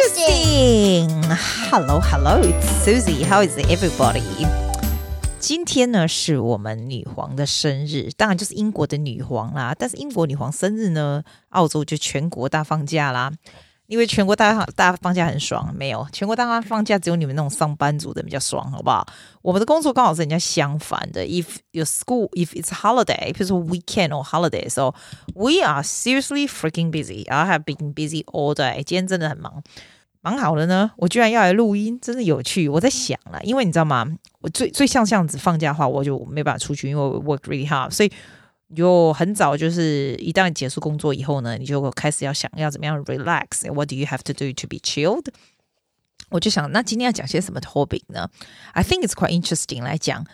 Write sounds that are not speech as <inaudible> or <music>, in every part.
Interesting. Hello, hello. It's Susie. How is everybody? 今天呢是我们女皇的生日，当然就是英国的女皇啦。但是英国女皇生日呢，澳洲就全国大放假啦。因为全国大家大家放假很爽，没有全国大家放假，只有你们那种上班族的比较爽，好不好？我们的工作刚好是人家相反的。If your school, if it's holiday，比如说 weekend or holiday，so we are seriously freaking busy. I have been busy all day。今天真的很忙，忙好了呢，我居然要来录音，真的有趣。我在想了，因为你知道吗？我最最像这样子放假的话，我就没办法出去，因为 work really hard，所以。就很早，就是一旦结束工作以后呢，你就开始要想要怎么样 relax。What do you have to do to be chilled？我就想，那今天要讲些什么 topic 呢？I think it's quite interesting 来讲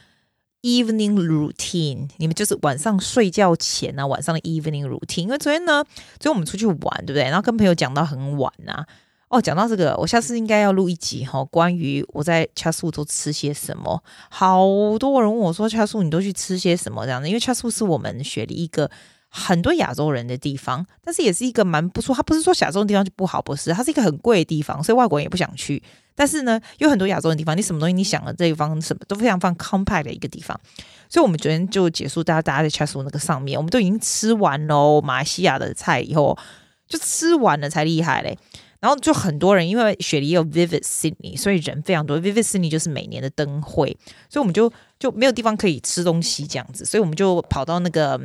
evening routine。你们就是晚上睡觉前啊，晚上的 evening routine。因为昨天呢，昨天我们出去玩，对不对？然后跟朋友讲到很晚啊。哦，讲到这个，我下次应该要录一集哈、哦，关于我在恰素都吃些什么。好多人问我说恰素你都去吃些什么这样的？因为恰素是我们雪梨一个很多亚洲人的地方，但是也是一个蛮不错。它不是说亚洲的地方就不好，不是，它是一个很贵的地方，所以外国人也不想去。但是呢，有很多亚洲的地方，你什么东西你想的这一方什么都非常非常 compact 的一个地方。所以我们昨天就结束，大家大家在 c h a s 那个上面，我们都已经吃完喽，马来西亚的菜以后就吃完了才厉害嘞。然后就很多人，因为雪梨有 Vivid Sydney，所以人非常多。Vivid Sydney 就是每年的灯会，所以我们就就没有地方可以吃东西这样子，所以我们就跑到那个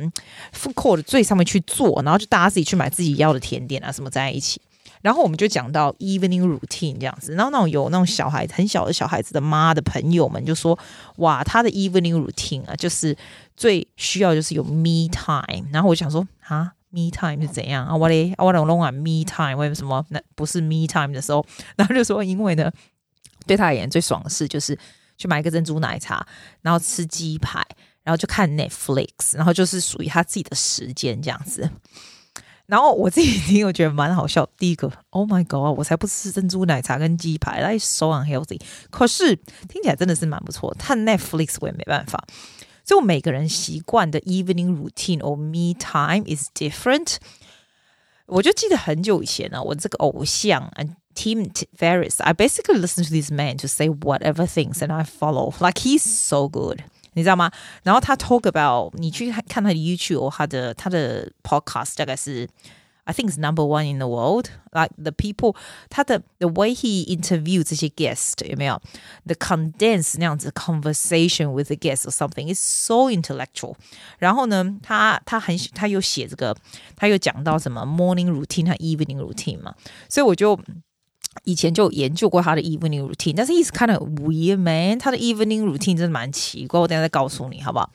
Food Court 的最上面去坐，然后就大家自己去买自己要的甜点啊什么在一起。然后我们就讲到 Evening Routine 这样子，然后那种有那种小孩很小的小孩子的妈的朋友们就说：“哇，他的 Evening Routine 啊，就是最需要就是有 Me Time。”然后我想说啊。Me time 是怎样啊？我嘞，我龙龙啊，Me time 为什么那不是 Me time 的时候？然后就说，因为呢，对他而言最爽的事就是去买一个珍珠奶茶，然后吃鸡排，然后就看 Netflix，然后就是属于他自己的时间这样子。然后我自己听，我觉得蛮好笑。第一个，Oh my God，我才不吃珍珠奶茶跟鸡排，That's so unhealthy。可是听起来真的是蛮不错。看 Netflix 我也没办法。所以我每个人习惯的 evening routine or me time is different。我就记得很久以前呢，我这个偶像 Tim Ferriss，I basically listen to this man to say whatever things and I follow. Like he's so good，你知道吗？然后他 talk about，你去看他的 YouTube，他的他的 podcast 大概是。 I think it's number one in the world. Like the people，他的 the way he interview 这些 guest 有没有？The condense 那样子 conversation with the guest or something is so intellectual。然后呢，他他很他有写这个，他有讲到什么 morning routine 和 evening routine 嘛。所以我就以前就研究过他的 evening routine，但是 he's kind of weird man。他的 evening routine 真的蛮奇怪，我等下再告诉你好不好？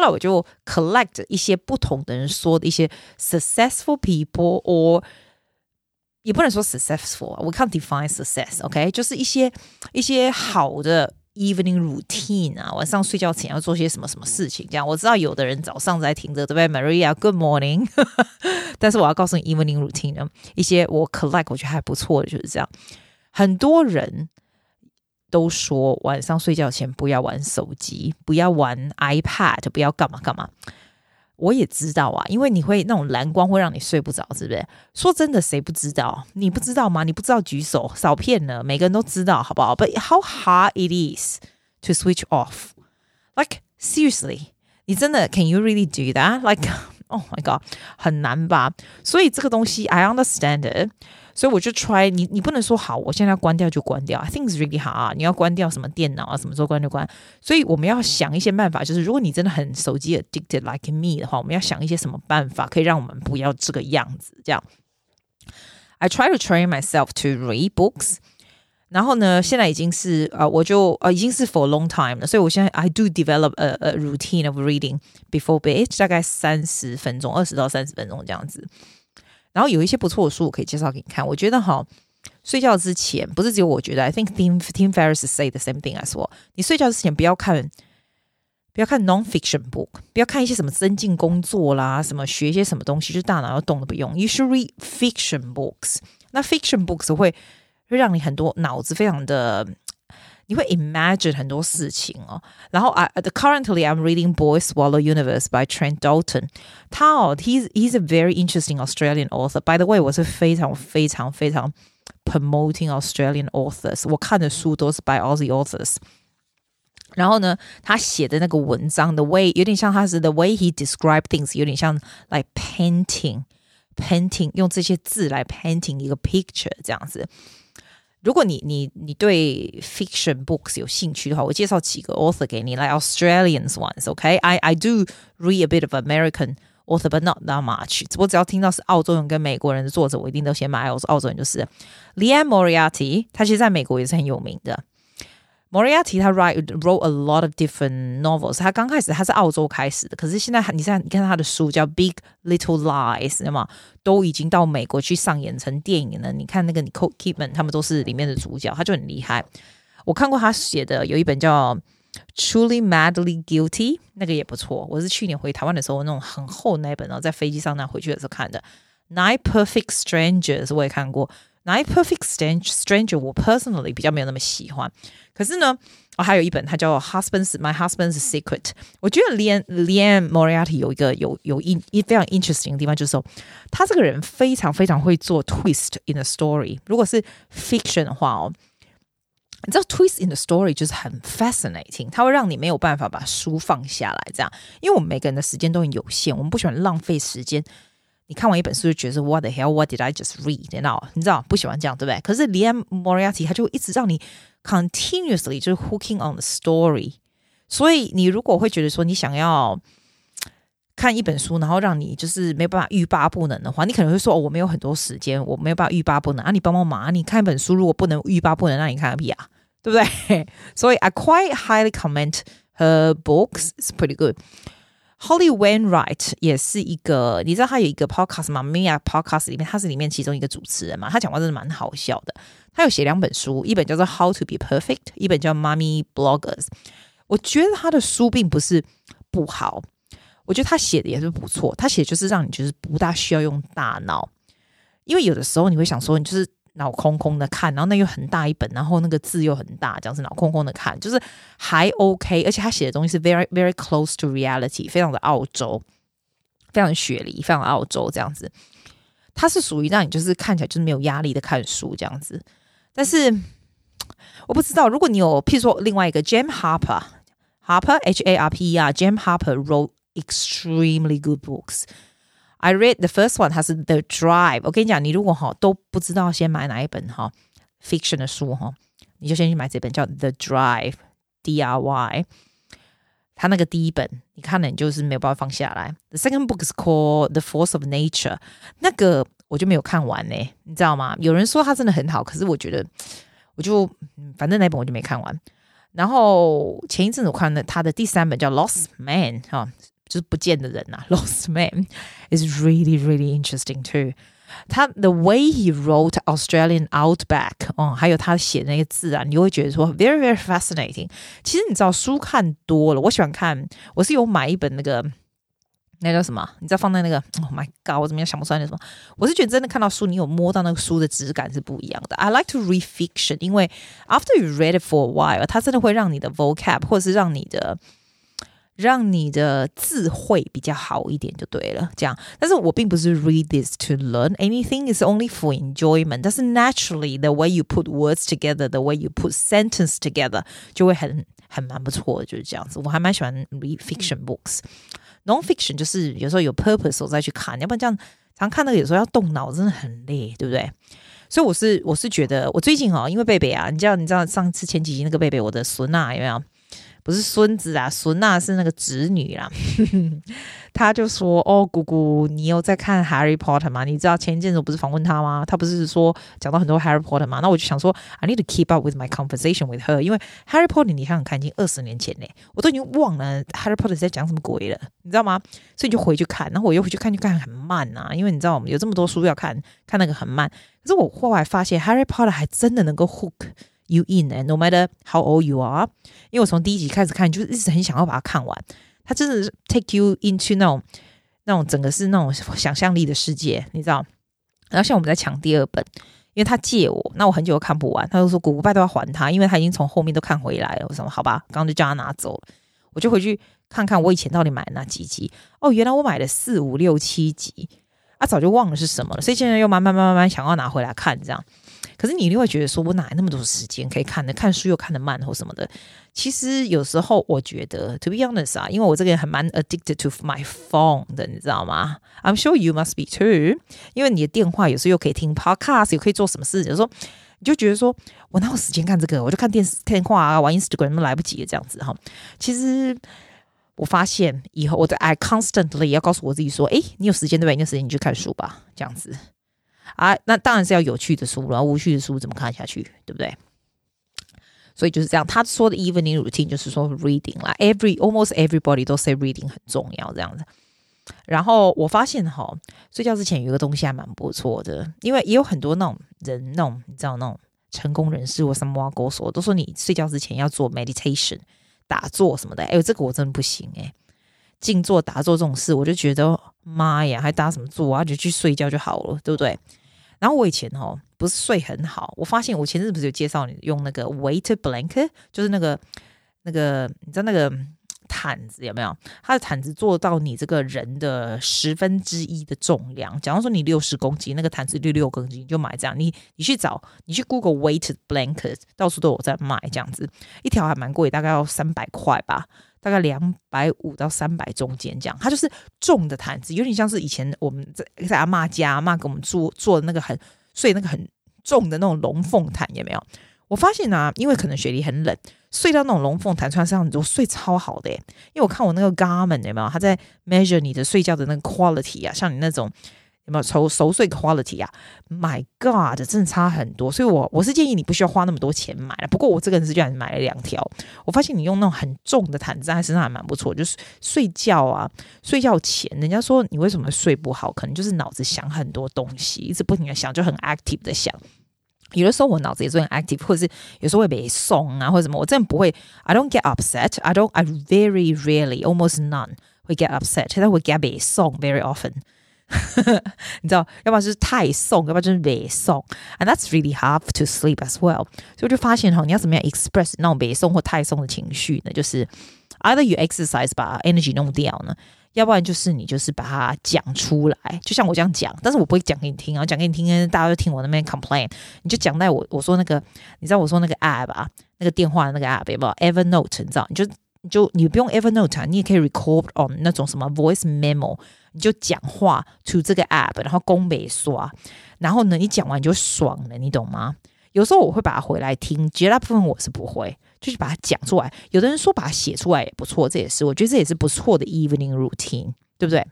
后来我就 collect 一些不同的人说的一些 successful people，or 也不能说 successful，we can't define success，OK？、Okay? 就是一些一些好的 evening routine 啊，晚上睡觉前要做些什么什么事情。这样我知道有的人早上在听着，对不对？Maria，Good morning。但是我要告诉你 evening <laughs> routine 呢，一些我 collect 我觉得还不错的就是这样，很多人。 都说晚上睡觉前不要玩手机，不要玩 iPad，不要干嘛干嘛。我也知道啊，因为你会那种蓝光会让你睡不着，是不是？说真的，谁不知道？你不知道吗？你不知道举手，少骗了。每个人都知道，好不好？But how hard it is to switch off? Like seriously，你真的 Can you really do that? Like <laughs> oh my god，很难吧？所以这个东西 I understand it。所以我就 try 你，你不能说好，我现在要关掉就关掉。I think it's really hard。你要关掉什么电脑啊，什么时候关就关。所以我们要想一些办法，就是如果你真的很手机 addicted like me 的话，我们要想一些什么办法可以让我们不要这个样子。这样，I try to train myself to read books。然后呢，现在已经是呃，我就呃已经是 for a long time 了。所以我现在 I do develop a, a routine of reading before bed，大概三十分钟，二十到三十分钟这样子。然后有一些不错的书，我可以介绍给你看。我觉得哈，睡觉之前不是只有我觉得，I think Tim Tim Ferriss say the same thing as 我。你睡觉之前不要看，不要看 non-fiction book，不要看一些什么增进工作啦，什么学一些什么东西，就大脑要动都不用。You should read fiction books。那 fiction books 会会让你很多脑子非常的。你会 imagine 很多事情哦，然后 I currently I'm reading Boy Swallow Universe by Trent Dalton。他哦，he's he's a very interesting Australian author。By the way，我是非常非常非常 promoting Australian authors。我看的书都是 by Aussie authors。然后呢，他写的那个文章的 way 有点像他是 the way he describe things，有点像 like painting，painting 用这些字来 painting 一个 picture 这样子。 如果你你你对 fiction books 有兴趣的话，我介绍几个 author 给你，来、like、Australians ones，OK？I、I do read a bit of American author，but not that much。我只要听到是澳洲人跟美国人的作者，我一定都先买。我是澳洲人就是 Liam Moriarty，他其实在美国也是很有名的。Moriarty 他 write wrote a lot of different novels。他刚开始他是澳洲开始的，可是现在你现在你看他的书叫《Big Little Lies》，那么都已经到美国去上演成电影了。你看那个 Nicole Kidman 他们都是里面的主角，他就很厉害。我看过他写的有一本叫《Truly Madly Guilty》，那个也不错。我是去年回台湾的时候，那种很厚那本，然后在飞机上那回去的时候看的。Nine Perfect Strangers 我也看过。Nine Perfect Strange Stranger 我 personally 比较没有那么喜欢。可是呢，我、哦、还有一本，它叫《Husband's My Husband's Secret》。我觉得 Lian Lian Moriarty 有一个有有一一非常 interesting 的地方，就是说他这个人非常非常会做 twist in the story。如果是 fiction 的话哦，你知道 twist in the story 就是很 fascinating，它会让你没有办法把书放下来。这样，因为我们每个人的时间都很有限，我们不喜欢浪费时间。你看完一本书就觉得 What the hell? What did I just read? 你知道？你知道不喜欢这样，对不对？可是 Liane Moriarty 他就一直让你 continuously 就是 hooking on the story。所以你如果会觉得说你想要看一本书，然后让你就是没办法欲罢不能的话，你可能会说哦，我没有很多时间，我没有办法欲罢不能啊。你帮帮忙啊！你看一本书，如果不能欲罢不能，那你看个屁啊，对不对？<laughs> 所以 I quite highly comment her books. It's pretty good. Holly Wainwright 也是一个，你知道他有一个 podcast 吗？Mia podcast 里面，他是里面其中一个主持人嘛。他讲话真的蛮好笑的。他有写两本书，一本叫做《How to Be Perfect》，一本叫《Mommy Bloggers》。我觉得他的书并不是不好，我觉得他写的也是不错。他写就是让你就是不大需要用大脑，因为有的时候你会想说，你就是。脑空空的看，然后那又很大一本，然后那个字又很大，这样子脑空空的看，就是还 OK。而且他写的东西是 very very close to reality，非常的澳洲，非常雪梨，非常澳洲这样子。他是属于让你就是看起来就是没有压力的看书这样子。但是我不知道，如果你有譬如说另外一个 Jam Harper，Harper H A R P E R，Jam Harper wrote extremely good books。I read the first one，它是 The Drive。我跟你讲，你如果哈都不知道先买哪一本哈 fiction 的书哈，你就先去买这本叫 The Drive，D R Y。它那个第一本，你看了你就是没有办法放下来。The second book is called The Force of Nature。那个我就没有看完呢，你知道吗？有人说它真的很好，可是我觉得我就反正那本我就没看完。然后前一阵子我看了他的第三本叫 Lost Man 哈。就是不见的人呐、啊、，Lost <laughs> Man is really really interesting too。他 the way he wrote Australian Outback，哦、嗯，还有他写那个字啊，你就会觉得说 very very fascinating。其实你知道书看多了，我喜欢看，我是有买一本那个那叫什么？你知道放在那个？Oh my god，我怎么样想不出来那什么？我是觉得真的看到书，你有摸到那个书的质感是不一样的。I like to read fiction，因为 after you read it for a while，它真的会让你的 vocab 或者是让你的。 让你的智慧比较好一点就对了，这样。但是我并不是 read this to learn anything, is only for enjoyment。但是 naturally the way you put words together, the way you put sentence together，就会很很蛮不错的，就是这样子。我还蛮喜欢 read fiction books。Non-fiction 就是有时候有 purpose 我再去看，要不然这样常看到有时候要动脑真的很累，对不对？所以我是我是觉得我最近哦，因为贝贝啊，你知道你知道上次前几集那个贝贝，我的孙啊有没有？不是孙子啊，孙娜是那个侄女啦。<laughs> 他就说：“哦，姑姑，你有在看《Harry Potter》吗？你知道前一阵子我不是访问他吗？他不是说讲到很多《Harry Potter》吗？那我就想说，I need to keep up with my conversation with her，因为《Harry Potter》你想想看，已经二十年前嘞，我都已经忘了《Harry Potter》在讲什么鬼了，你知道吗？所以就回去看，然后我又回去看，就看很慢呐，因为你知道我们有这么多书要看，看那个很慢。可是我后来发现，《Harry Potter》还真的能够 hook。” You in and no matter how old you are，因为我从第一集开始看，就是一直很想要把它看完。它真的是 take you into 那种那种整个是那种想象力的世界，你知道？然后像我们在抢第二本，因为他借我，那我很久都看不完，他就说古古拜都要还他，因为他已经从后面都看回来了。我说好吧，刚刚就叫他拿走了，我就回去看看我以前到底买了哪几集。哦，原来我买了四五六七集，啊，早就忘了是什么了，所以现在又慢慢慢慢慢想要拿回来看这样。可是你一定会觉得说，我哪来那么多时间可以看的？看书又看得慢或什么的。其实有时候我觉得，to be honest 啊，因为我这个人还蛮 addicted to my phone 的，你知道吗？I'm sure you must be too。因为你的电话有时候又可以听 podcast，又可以做什么事，有时候你就觉得说我哪有时间看这个？我就看电视、电话啊，玩 Instagram 都来不及这样子哈。其实。我发现以后，我的 I constantly 要告诉我自己说：“诶，你有时间对不对？你有时间你去看书吧，这样子啊。那当然是要有趣的书，然后无趣的书怎么看下去，对不对？所以就是这样。他说的 evening routine 就是说 reading 啦，every almost everybody 都 say reading 很重要这样子。然后我发现哈，睡觉之前有一个东西还蛮不错的，因为也有很多那种人，那种你知道那种成功人士或什么高手都说你睡觉之前要做 meditation。打坐什么的，哎呦，这个我真不行哎！静坐打坐这种事，我就觉得妈呀，还打什么坐啊？就去睡觉就好了，对不对？然后我以前哦，不是睡很好，我发现我前阵子不是有介绍你用那个 weighted blanket，就是那个那个，你知道那个。毯子有没有？它的毯子做到你这个人的十分之一的重量。假如说你六十公斤，那个毯子六六公斤，你就买这样。你你去找，你去 Google weighted blanket，到处都有在卖这样子，一条还蛮贵，大概要三百块吧，大概两百五到三百中间这样。它就是重的毯子，有点像是以前我们在在阿妈家，阿妈给我们做做的那个很睡那个很重的那种龙凤毯，有没有？我发现啊，因为可能雪梨很冷。睡到那种龙凤毯穿上，你就睡超好的耶。因为我看我那个 Garmin 有没有，他在 measure 你的睡觉的那个 quality 啊，像你那种有没有熟熟睡 quality 啊？My God，真的差很多。所以我我是建议你不需要花那么多钱买了。不过我这个人是居然买了两条。我发现你用那种很重的毯子在身上还蛮不错。就是睡觉啊，睡觉前，人家说你为什么睡不好，可能就是脑子想很多东西，一直不停的想，就很 active 的想。有的时候我脑子也是很 active，或者是有时候会被送啊，或者什么，我真的不会。I don't get upset. I don't. I very rarely, almost none 会 get upset。但会 get 被送 very often。<laughs> 你知道，要不然就是太送，要不然就是被送。And that's really hard to sleep as well。所以我就发现哈，你要怎么样 express 那种被送或太送的情绪呢？就是 either you exercise 把 energy 弄掉呢。要不然就是你就是把它讲出来，就像我这样讲，但是我不会讲给你听啊，讲给你听，大家就听我那边 complain。你就讲在我我说那个，你知道我说那个 app 啊，那个电话的那个 app 有没有？Evernote，你知道？你就你就你不用 Evernote 啊，你也可以 record on 那种什么 voice memo，你就讲话 to 这个 app，然后攻美刷，然后呢，你讲完就爽了，你懂吗？有时候我会把它回来听，绝大部分我是不会。就是把它讲出来，有的人说把它写出来也不错，这也是我觉得这也是不错的 evening routine，对不对？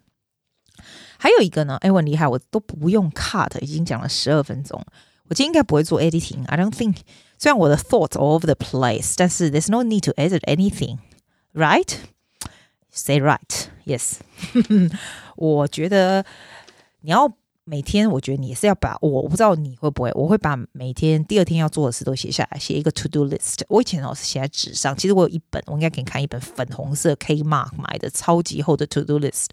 还有一个呢，哎，我很厉害，我都不用 cut，已经讲了十二分钟，我今天应该不会做 editing。I don't think，虽然我的 thoughts all over the place，但是 there's no need to edit anything，right？Say right，yes。<laughs> 我觉得你要。每天我觉得你也是要把我，我不知道你会不会，我会把每天第二天要做的事都写下来，写一个 to do list。我以前老是写在纸上，其实我有一本，我应该给你看一本粉红色 K mark 买的超级厚的 to do list。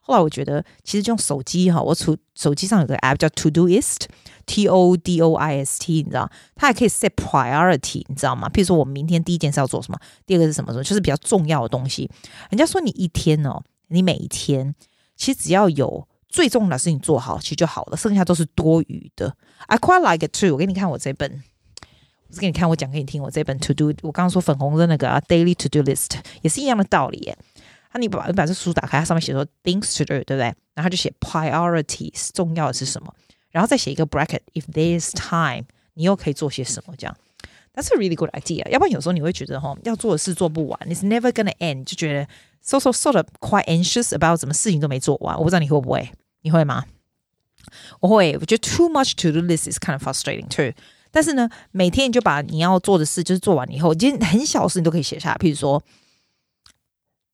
后来我觉得其实用手机哈，我手手机上有个 app 叫 to do list，t o D O I S T，你知道，它还可以 set priority，你知道吗？譬如说我明天第一件事要做什么，第二个是什么什么，就是比较重要的东西。人家说你一天哦，你每一天其实只要有。最重要的事情做好，其实就好了，剩下都是多余的。I quite like it too。我给你看我这本，我是给你看，我讲给你听。我这本 <laughs> To Do，我刚刚说粉红的那个 Daily To Do List 也是一样的道理耶。那你把你把这书打开，它上面写说 Things to do，对不对？然后就写 Priorities，重要的是什么？然后再写一个 Bracket，If there's time，你又可以做些什么？这样，That's a really good idea。要不然有时候你会觉得哈，要做的事做不完，It's never gonna end，就觉得 so so sort of quite anxious about 什么事情都没做完。我不知道你会不会。你会吗？我会，我觉得 too much to do list is kind of frustrating too。但是呢，每天你就把你要做的事就是做完以后，今天很小的事你都可以写下来。譬如说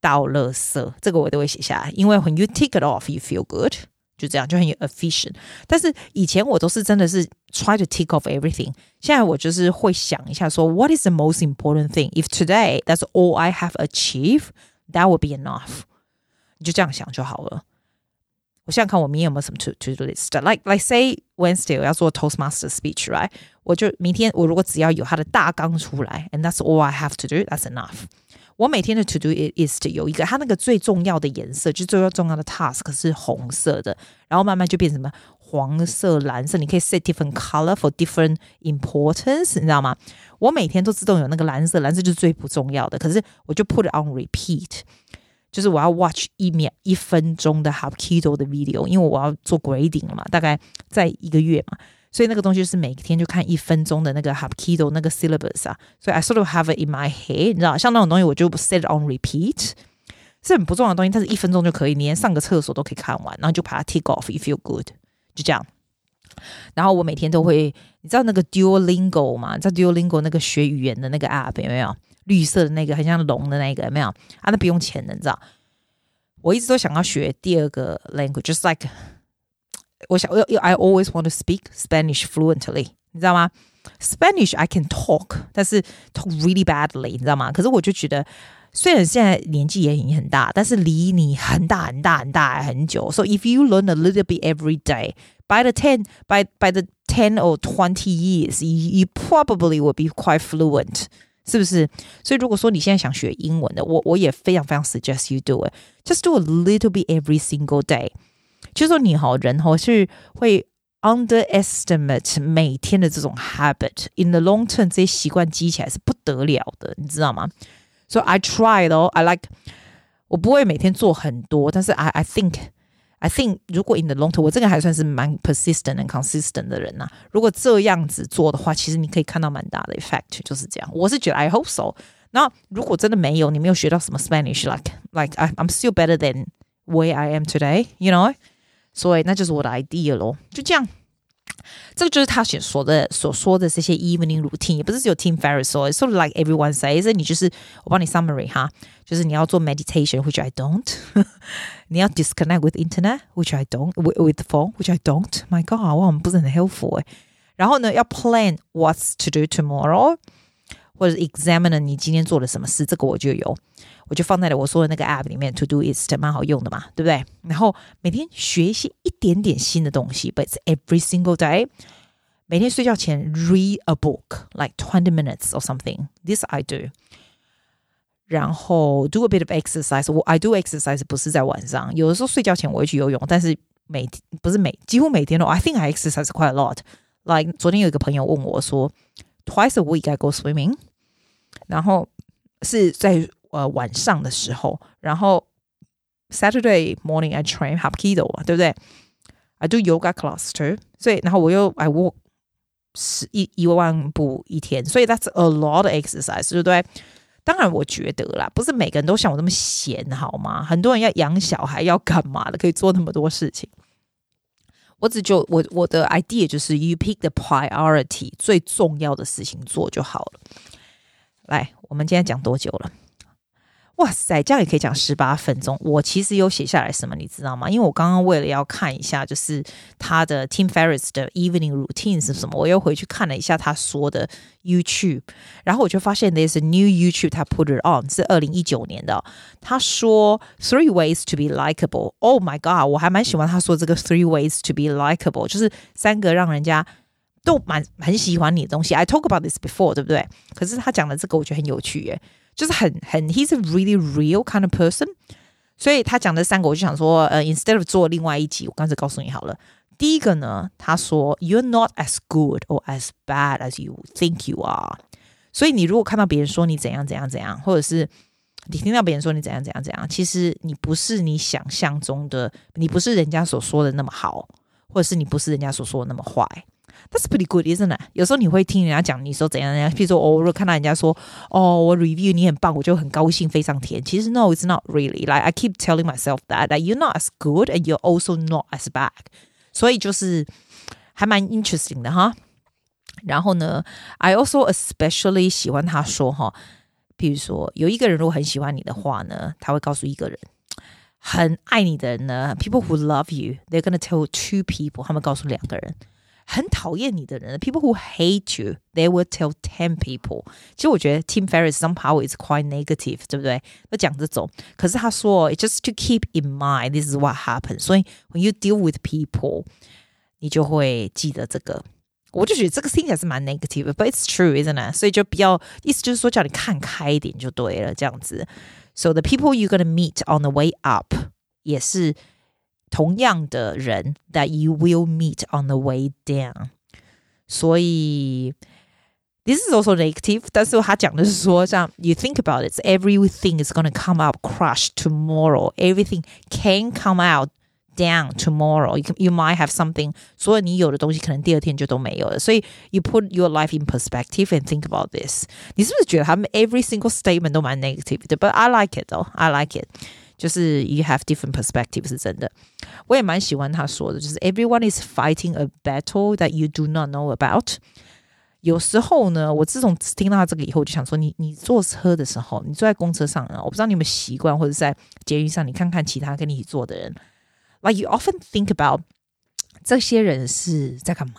倒垃圾，这个我都会写下来，因为 when you tick it off, you feel good，就这样就很有 efficient。但是以前我都是真的是 try to tick off everything，现在我就是会想一下说，what is the most important thing? If today that's all I have achieved, that would be enough。你就这样想就好了。我想看我明天有没有什么 to to do list，like like say Wednesday 我要做 Toastmaster speech，right？我就明天我如果只要有它的大纲出来，and that's all I have to do，that's enough。我每天的 to do list 有一个，它那个最重要的颜色，就最重要的 task 是红色的，然后慢慢就变成什么 黄色、蓝色，你可以 set different color for different importance，你知道吗？我每天都自动有那个蓝色，蓝色就是最不重要的，可是我就 put it on repeat，就是我要 watch 一秒一分钟的 Hapkido 的 video，因为我要做 grading 了嘛，大概在一个月嘛，所以那个东西就是每天就看一分钟的那个 Hapkido 那个 syllabus 啊，所以 I sort of have it in my head，你知道，像那种东西我就 set it on repeat。是很不重要的东西，但是一分钟就可以，你连上个厕所都可以看完，然后就把它 tick off，you feel good， 就这样。然后我每天都会，你知道那个 Duolingo 吗？你知道 Duolingo 那个学语言的那个 app 有没有？绿色的那个很像龙的那个有没有？啊，那不用钱的，你知道？我一直都想要学第二个 language，just like 我想要，I always want to speak Spanish fluently，你知道吗？Spanish I can talk，但是 talk really badly，你知道吗？可是我就觉得。虽然现在年纪也已经很大，但是离你很大很大很大很久。So if you learn a little bit every day, by the ten, by by the ten or twenty years, you, you probably will be quite fluent，是不是？所以如果说你现在想学英文的，我我也非常非常 suggest you do it. Just do a little bit every single day。就是说你好人哈是会 underestimate 每天的这种 habit。In the long term，这些习惯积起来是不得了的，你知道吗 ？So I try 咯，I like 我不会每天做很多，但是 I I think I think 如果 in the long term，我这个还算是蛮 persistent and consistent 的人呐、啊。如果这样子做的话，其实你可以看到蛮大的 effect，就是这样。我是觉得 I hope so。那如果真的没有，你没有学到什么 Spanish，like like I I'm still better than where I am today，you know？所以那就是我的 idea 咯，就这样。 这个就是他所说的所说的这些 evening routine，也不是只有 Tim Ferriss 说，sort of like everyone says，你就是我帮你 summary 哈，就是你要做 meditation，which I don't，你要 <laughs> disconnect with internet，which I don't，with with the phone，which I don't，my God，哇，我们不是很 helpful 诶。然后呢，要 plan what's to do tomorrow， 或者 examine 你今天做了什么事，这个我就有。我就放在了我说的那个 app 里面，Todoist 蛮好用的嘛，对不对？然后每天学一些一点点新的东西，but it's every single day。每天睡觉前 read a book like twenty minutes or something. This I do。然后 do a bit of exercise。我 I do exercise 不是在晚上，有的时候睡觉前我会去游泳，但是每不是每几乎每天都。I think I exercise quite a lot。Like 昨天有一个朋友问我说，twice a week I go swimming。 然后是在。呃，晚上的时候，然后 Saturday morning I train Hapkido 啊，对不对？I do yoga class too，所以然后我又 I walk 十一一万步一天，所以 that's a lot of exercise，对不对？当然，我觉得啦，不是每个人都像我那么闲，好吗？很多人要养小孩，要干嘛的，可以做那么多事情。我只就我我的 idea 就是 you pick the priority 最重要的事情做就好了。来，我们今天讲多久了？哇塞，这样也可以讲十八分钟。我其实有写下来什么，你知道吗？因为我刚刚为了要看一下，就是他的 Tim Ferriss 的 Evening Routine 是什么，我又回去看了一下他说的 YouTube，然后我就发现 There's a new YouTube，他 put it on 是二零一九年的。他说 Three ways to be likable。Oh my god，我还蛮喜欢他说这个 Three ways to be likable，就是三个让人家都蛮很喜欢你的东西。I talk about this before，对不对？可是他讲的这个我觉得很有趣耶。就是很很，he's a really real kind of person，所以他讲的三个，我就想说，呃，instead of 做另外一集，我刚才告诉你好了。第一个呢，他说，you're not as good or as bad as you think you are。所以你如果看到别人说你怎样怎样怎样，或者是你听到别人说你怎样怎样怎样，其实你不是你想象中的，你不是人家所说的那么好，或者是你不是人家所说的那么坏。That's pretty good, isn't it? 有时候你会听人家讲你说怎样怎样，譬如说，哦，如果看到人家说，哦，我 review 你很棒，我就很高兴，飞上天。其实 no, it's not really. Like I keep telling myself that that you're not as good and you're also not as bad. 所以就是还蛮 interesting 的哈。然后呢，I also especially 喜欢他说哈，譬如说有一个人如果很喜欢你的话呢，他会告诉一个人，很爱你的人呢，people who love you, they're gonna tell two people，他们告诉两个人。 很讨厌你的人，people who hate you, they will tell ten people。其实我觉得 Tim Ferriss somehow is quite negative，对不对？都讲这种，可是他说，just to keep in mind this is what happens。所以 when you deal with people，你就会记得这个。我就觉得这个听起来是蛮 negative，but it's true，isn't it？所以就比较意思就是说叫你看开一点就对了，这样子。So the people you're gonna meet on the way up 也是。 同样的人 that you will meet on the way down。所以 this is also negative，但是他讲的是说，像 you think about it, everything is going to come out crushed tomorrow. Everything can come out down tomorrow. You can, you might have something，所有你有的东西可能第二天就都没有了。所以 you put your life in perspective and think about this。你是不是觉得他们 every single statement 都蛮 negative 的？But I like it 哦，I like it。 就是 you have different perspective 是真的。我也蛮喜欢他说的，就是 everyone is fighting a battle that you do not know about。有时候呢，我自从听到他这个以后，我就想说你，你你坐车的时候，你坐在公车上呢，我不知道你有没有习惯，或者在捷运上，你看看其他跟你一起坐的人。Like you often think about 这些人是在干嘛？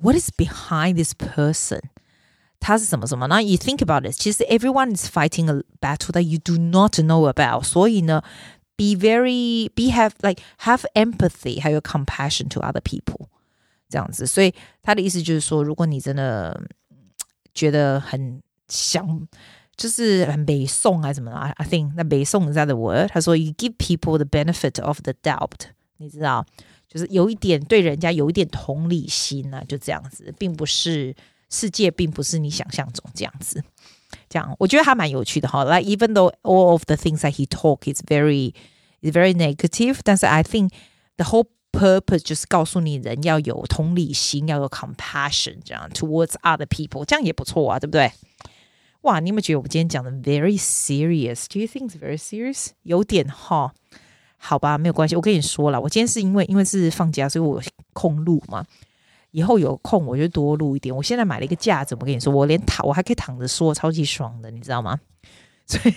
What is behind this person？ 他是什么什么？然后 you think about it，其实 everyone is fighting a battle that you do not know about。所以呢，be very be have like have empathy，还有 compassion to other people，这样子。所以他的意思就是说，如果你真的觉得很想。就是很北宋还是什么？I I think 那北宋 is that the word？他说 you give people the benefit of the doubt，你知道，就是有一点对人家有一点同理心呢、啊，就这样子，并不是 世界并不是你想象中这样子。这样我觉得还蛮有趣的哈。Like even though all of the things that he talk is very is very negative，但是 I think the whole purpose 就是告诉你人要有同理心，要有 compassion，这样 towards other people，这样也不错啊，对不对？哇，你有没有觉得我们今天讲的 very serious？Do you think it's very serious？有点哈，好吧，没有关系。我跟你说了，我今天是因为因为是放假，所以我空录嘛。以后有空我就多录一点。我现在买了一个架子，我跟你说，我连躺我还可以躺着说，超级爽的，你知道吗？<laughs> 所以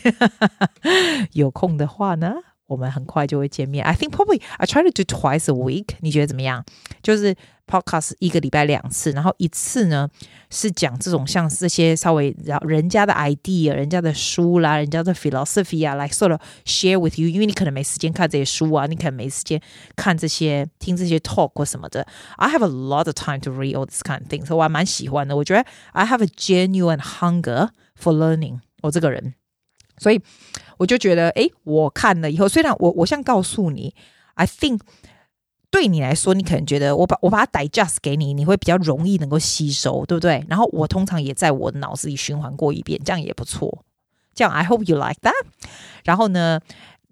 <laughs> 有空的话呢？我们很快就会见面。I think probably I try to do twice a week。你觉得怎么样？就是 podcast 一个礼拜两次，然后一次呢是讲这种像这些稍微然后人家的 idea、人家的书啦、人家的 philosophy 啊，来 sort of share with you。因为你可能没时间看这些书啊，你可能没时间看这些听这些 talk 或什么的。I have a lot of time to read all this kind of things，所以我还蛮喜欢的。我觉得 I have a genuine hunger for learning。我这个人。所以我就觉得，诶，我看了以后，虽然我我想告诉你，I think 对你来说，你可能觉得我把我把它 digest 给你，你会比较容易能够吸收，对不对？然后我通常也在我的脑子里循环过一遍，这样也不错。这样 I hope you like that。然后呢，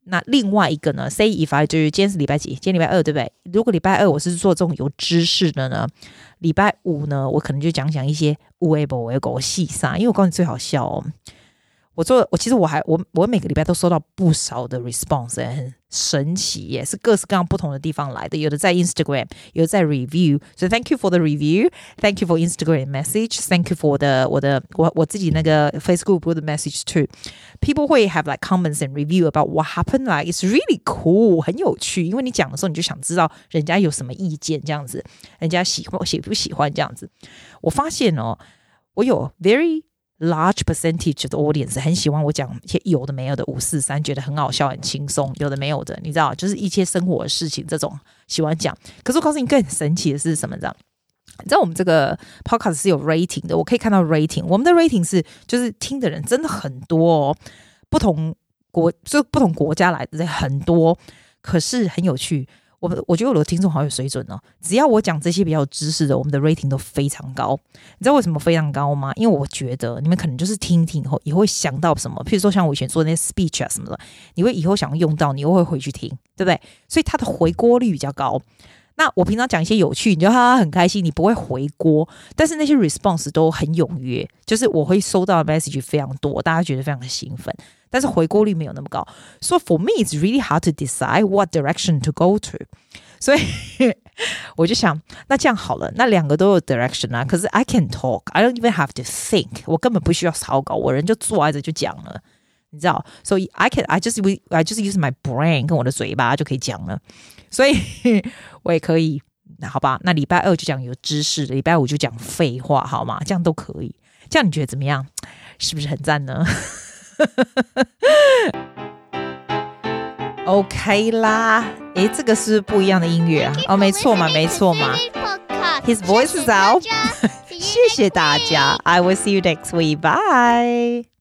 那另外一个呢，say if I 就是今天是礼拜几？今天礼拜二，对不对？如果礼拜二我是做这种有知识的呢，礼拜五呢，我可能就讲讲一些无为不为狗细沙，因为我告诉你最好笑哦。我做，我其实我还我我每个礼拜都收到不少的 response，很神奇耶，是各式各样不同的地方来的，有的在 Instagram，有的在 review，所以 thank you for the review，thank you for Instagram message，thank you for the 我的我我自己那个 Facebook put message too。People 会 have like comments and review about what happened，like it's really cool，很有趣，因为你讲的时候你就想知道人家有什么意见，这样子，人家喜欢喜不喜欢这样子。我发现哦，我有 very Large percentage 的 audience 很喜欢我讲一些有的没有的五四三，觉得很好笑、很轻松。有的没有的，你知道，就是一些生活的事情这种喜欢讲。可是我告诉你更神奇的是什么？你知道？你知道我们这个 podcast 是有 rating 的，我可以看到 rating。我们的 rating 是就是听的人真的很多哦，不同国就不同国家来的人很多，可是很有趣。我我觉得我的听众好有水准哦，只要我讲这些比较有知识的，我们的 rating 都非常高。你知道为什么非常高吗？因为我觉得你们可能就是听听以后，以后会想到什么，譬如说像我以前做那些 speech 啊什么的，你会以后想要用到，你又会回去听，对不对？所以它的回锅率比较高。那我平常讲一些有趣，你就哈哈很开心，你不会回锅，但是那些 response 都很踊跃，就是我会收到的 message 非常多，大家觉得非常的兴奋，但是回锅率没有那么高。So for me, it's really hard to decide what direction to go to。所以我就想，那这样好了，那两个都有 direction 啊，可是 I can talk, I don't even have to think，我根本不需要草稿，我人就坐在这就讲了。你知道，所以 I can I just I just use my brain 跟我的嘴巴就可以讲了，所以我也可以，那好吧？那礼拜二就讲有知识的，礼拜五就讲废话，好吗？这样都可以，这样你觉得怎么样？是不是很赞呢？OK <laughs> 啦，诶，这个是不一样的音乐啊，哦，没错嘛，没错嘛，His voice is out，谢谢大家，<laughs> I will see you next week，bye。